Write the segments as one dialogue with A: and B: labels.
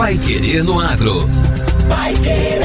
A: Pai Querer no Agro.
B: Pai Querer.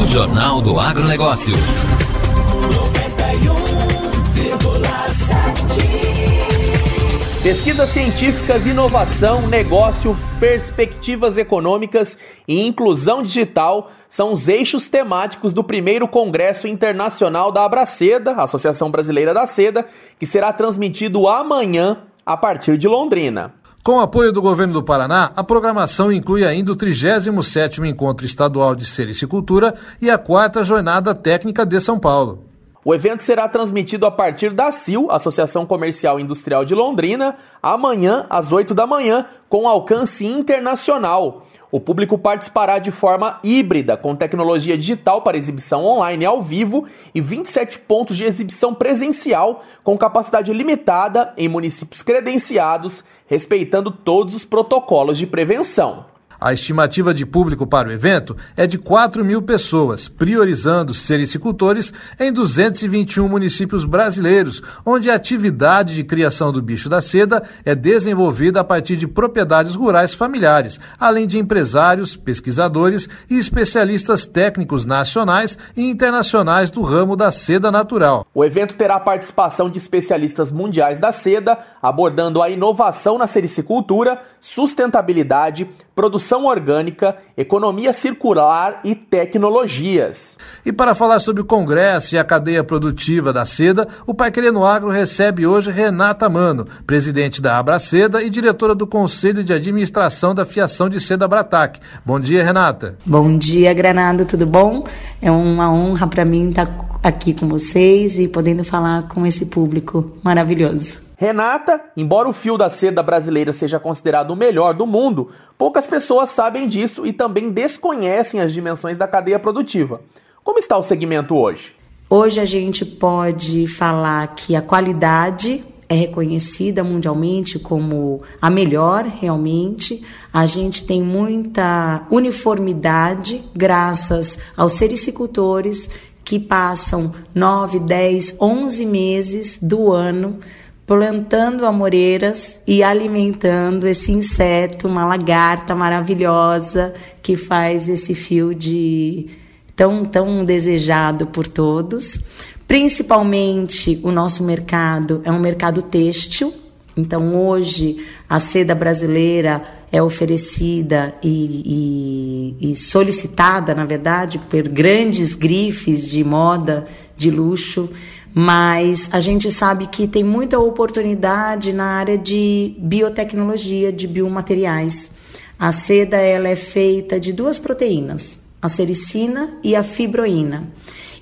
A: O Jornal do Agronegócio.
B: 91,7.
C: Pesquisas científicas, inovação, negócios, perspectivas econômicas e inclusão digital são os eixos temáticos do primeiro Congresso Internacional da Abraceda, Associação Brasileira da Seda, que será transmitido amanhã a partir de Londrina.
D: Com apoio do governo do Paraná, a programação inclui ainda o 37º Encontro Estadual de Sericicultura e a quarta Jornada Técnica de São Paulo.
C: O evento será transmitido a partir da CIL, Associação Comercial e Industrial de Londrina, amanhã às 8 da manhã, com alcance internacional. O público participará de forma híbrida, com tecnologia digital para exibição online ao vivo e 27 pontos de exibição presencial, com capacidade limitada em municípios credenciados, respeitando todos os protocolos de prevenção.
D: A estimativa de público para o evento é de 4 mil pessoas, priorizando sericicultores em 221 municípios brasileiros, onde a atividade de criação do bicho da seda é desenvolvida a partir de propriedades rurais familiares, além de empresários, pesquisadores e especialistas técnicos nacionais e internacionais do ramo da seda natural.
C: O evento terá participação de especialistas mundiais da seda, abordando a inovação na sericicultura, sustentabilidade, produção orgânica, economia circular e tecnologias.
D: E para falar sobre o Congresso e a cadeia produtiva da seda, o Pai Querendo Agro recebe hoje Renata Mano, presidente da Abraceda e diretora do Conselho de Administração da Fiação de Seda Bratac. Bom dia, Renata.
E: Bom dia, Granado, tudo bom? É uma honra para mim estar aqui com vocês e podendo falar com esse público maravilhoso.
C: Renata, embora o fio da seda brasileira seja considerado o melhor do mundo, poucas pessoas sabem disso e também desconhecem as dimensões da cadeia produtiva. Como está o segmento hoje?
E: Hoje a gente pode falar que a qualidade é reconhecida mundialmente como a melhor, realmente. A gente tem muita uniformidade graças aos sericicultores que passam 9, 10, 11 meses do ano plantando amoreiras e alimentando esse inseto, uma lagarta maravilhosa que faz esse fio de tão tão desejado por todos. Principalmente o nosso mercado é um mercado têxtil. Então hoje a seda brasileira é oferecida e, e, e solicitada, na verdade, por grandes grifes de moda de luxo mas a gente sabe que tem muita oportunidade na área de biotecnologia, de biomateriais. A seda ela é feita de duas proteínas, a sericina e a fibroína.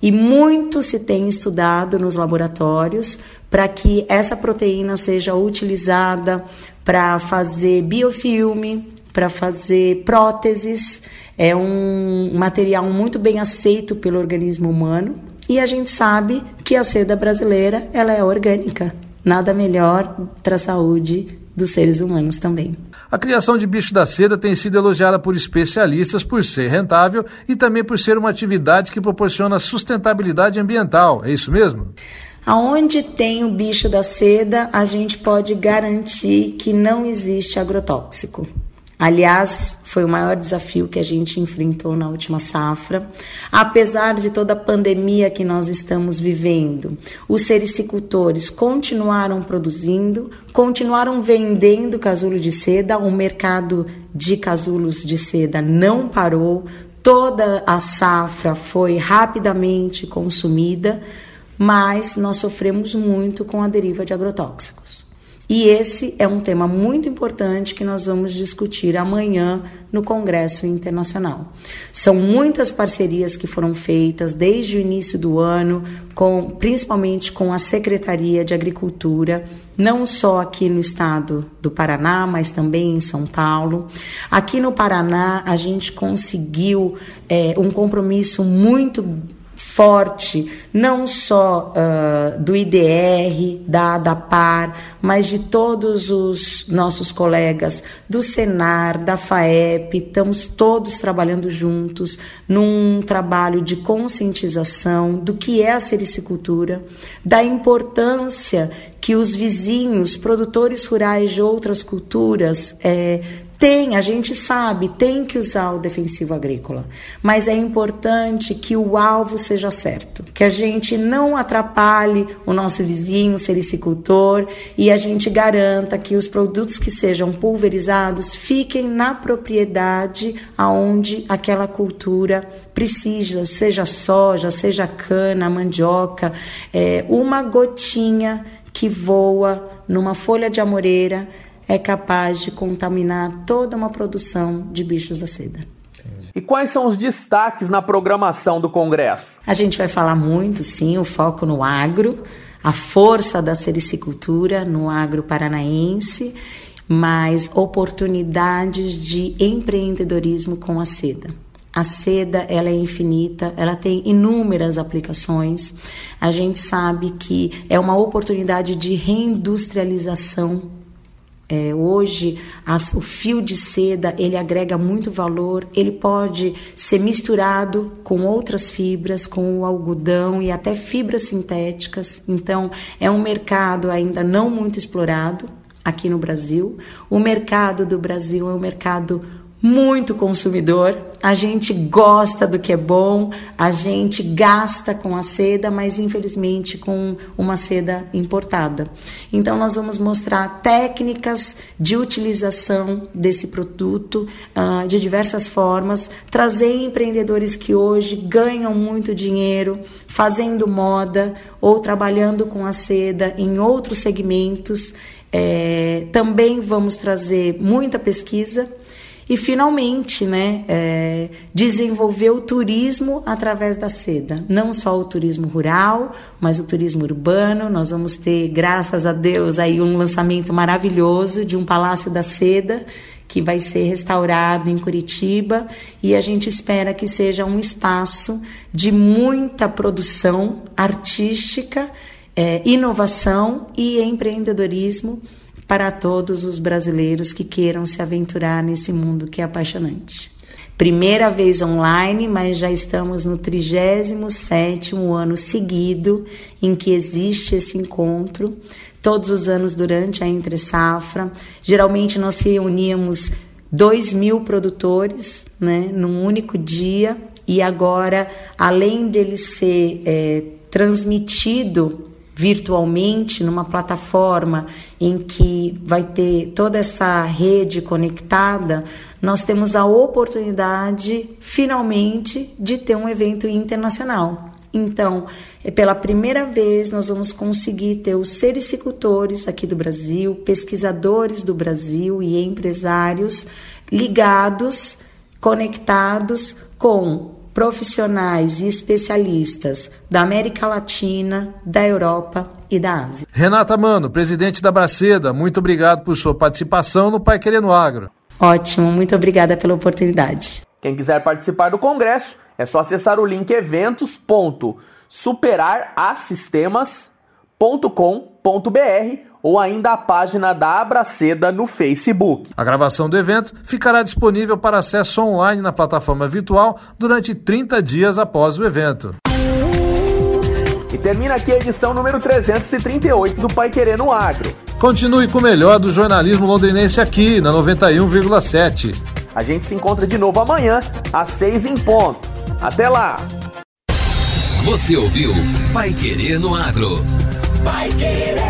E: E muito se tem estudado nos laboratórios para que essa proteína seja utilizada para fazer biofilme, para fazer próteses. É um material muito bem aceito pelo organismo humano e a gente sabe que a seda brasileira ela é orgânica. Nada melhor para a saúde dos seres humanos também.
D: A criação de bicho da seda tem sido elogiada por especialistas por ser rentável e também por ser uma atividade que proporciona sustentabilidade ambiental. É isso mesmo?
E: Aonde tem o bicho da seda, a gente pode garantir que não existe agrotóxico. Aliás, foi o maior desafio que a gente enfrentou na última safra. Apesar de toda a pandemia que nós estamos vivendo, os sericicultores continuaram produzindo, continuaram vendendo casulo de seda, o mercado de casulos de seda não parou, toda a safra foi rapidamente consumida, mas nós sofremos muito com a deriva de agrotóxicos. E esse é um tema muito importante que nós vamos discutir amanhã no Congresso Internacional. São muitas parcerias que foram feitas desde o início do ano, com, principalmente com a Secretaria de Agricultura, não só aqui no estado do Paraná, mas também em São Paulo. Aqui no Paraná, a gente conseguiu é, um compromisso muito forte, não só uh, do IDR, da ADAPAR, mas de todos os nossos colegas do Senar, da FAEP, estamos todos trabalhando juntos num trabalho de conscientização do que é a sericicultura, da importância que os vizinhos, produtores rurais de outras culturas, é, tem, a gente sabe, tem que usar o defensivo agrícola, mas é importante que o alvo seja certo, que a gente não atrapalhe o nosso vizinho, sericicultor, e a gente garanta que os produtos que sejam pulverizados fiquem na propriedade aonde aquela cultura precisa, seja soja, seja cana, mandioca, é, uma gotinha que voa numa folha de amoreira é capaz de contaminar toda uma produção de bichos da seda.
C: E quais são os destaques na programação do Congresso?
E: A gente vai falar muito, sim, o foco no agro, a força da sericicultura no agro paranaense, mas oportunidades de empreendedorismo com a seda. A seda ela é infinita, ela tem inúmeras aplicações. A gente sabe que é uma oportunidade de reindustrialização é, hoje as, o fio de seda ele agrega muito valor, ele pode ser misturado com outras fibras, com o algodão e até fibras sintéticas. Então é um mercado ainda não muito explorado aqui no Brasil. O mercado do Brasil é um mercado muito consumidor, a gente gosta do que é bom, a gente gasta com a seda, mas infelizmente com uma seda importada. Então, nós vamos mostrar técnicas de utilização desse produto uh, de diversas formas, trazer empreendedores que hoje ganham muito dinheiro fazendo moda ou trabalhando com a seda em outros segmentos. É, também vamos trazer muita pesquisa e finalmente né, é, desenvolver o turismo através da seda. Não só o turismo rural, mas o turismo urbano. Nós vamos ter, graças a Deus, aí um lançamento maravilhoso de um Palácio da Seda que vai ser restaurado em Curitiba e a gente espera que seja um espaço de muita produção artística, é, inovação e empreendedorismo para todos os brasileiros que queiram se aventurar nesse mundo que é apaixonante. Primeira vez online, mas já estamos no 37º ano seguido em que existe esse encontro. Todos os anos durante a Entre Safra. Geralmente nós reuníamos 2 mil produtores né, num único dia e agora, além dele ser é, transmitido virtualmente numa plataforma em que vai ter toda essa rede conectada, nós temos a oportunidade finalmente de ter um evento internacional. Então, é pela primeira vez nós vamos conseguir ter os sericicultores aqui do Brasil, pesquisadores do Brasil e empresários ligados, conectados com profissionais e especialistas da América Latina, da Europa e da Ásia.
D: Renata Mano, presidente da Braceda, muito obrigado por sua participação no Pai Querendo Agro.
E: Ótimo, muito obrigada pela oportunidade.
C: Quem quiser participar do congresso, é só acessar o link eventos.superarassistemas.com.br ou ainda a página da Abraceda no Facebook.
D: A gravação do evento ficará disponível para acesso online na plataforma virtual durante 30 dias após o evento.
C: E termina aqui a edição número 338 do Pai Querendo Agro.
D: Continue com o melhor do jornalismo londrinense aqui na 91,7.
C: A gente se encontra de novo amanhã, às 6 em ponto. Até lá!
A: Você ouviu Pai Querendo Agro.
B: Vai querer.